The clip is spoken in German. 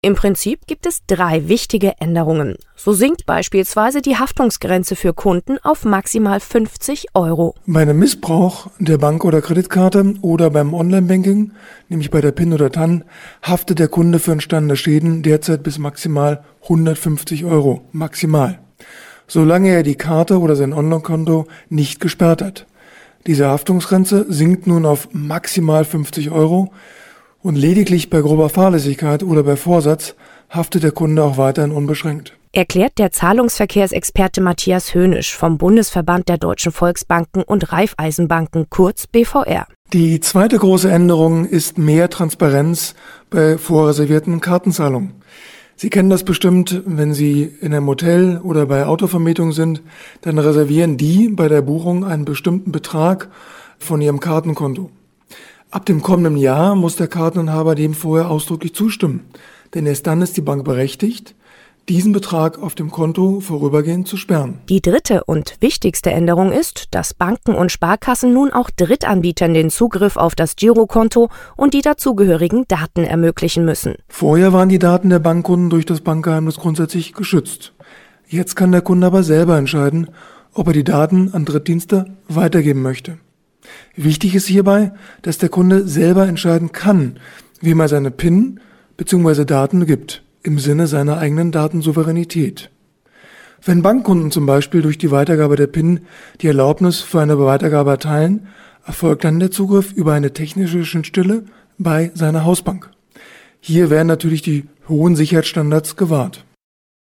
Im Prinzip gibt es drei wichtige Änderungen. So sinkt beispielsweise die Haftungsgrenze für Kunden auf maximal 50 Euro. Bei einem Missbrauch der Bank- oder Kreditkarte oder beim Online-Banking, nämlich bei der PIN oder TAN, haftet der Kunde für entstandene Schäden derzeit bis maximal 150 Euro. Maximal. Solange er die Karte oder sein Online-Konto nicht gesperrt hat. Diese Haftungsgrenze sinkt nun auf maximal 50 Euro und lediglich bei grober Fahrlässigkeit oder bei Vorsatz haftet der Kunde auch weiterhin unbeschränkt. Erklärt der Zahlungsverkehrsexperte Matthias Höhnisch vom Bundesverband der Deutschen Volksbanken und Raiffeisenbanken kurz BVR. Die zweite große Änderung ist mehr Transparenz bei vorreservierten Kartenzahlungen. Sie kennen das bestimmt, wenn Sie in einem Hotel oder bei Autovermietung sind, dann reservieren die bei der Buchung einen bestimmten Betrag von Ihrem Kartenkonto. Ab dem kommenden Jahr muss der Karteninhaber dem vorher ausdrücklich zustimmen, denn erst dann ist die Bank berechtigt, diesen Betrag auf dem Konto vorübergehend zu sperren. Die dritte und wichtigste Änderung ist, dass Banken und Sparkassen nun auch Drittanbietern den Zugriff auf das Girokonto und die dazugehörigen Daten ermöglichen müssen. Vorher waren die Daten der Bankkunden durch das Bankgeheimnis grundsätzlich geschützt. Jetzt kann der Kunde aber selber entscheiden, ob er die Daten an Drittdienste weitergeben möchte. Wichtig ist hierbei, dass der Kunde selber entscheiden kann, wem er seine PIN bzw. Daten gibt, im Sinne seiner eigenen Datensouveränität. Wenn Bankkunden zum Beispiel durch die Weitergabe der PIN die Erlaubnis für eine Weitergabe erteilen, erfolgt dann der Zugriff über eine technische Schnittstelle bei seiner Hausbank. Hier werden natürlich die hohen Sicherheitsstandards gewahrt.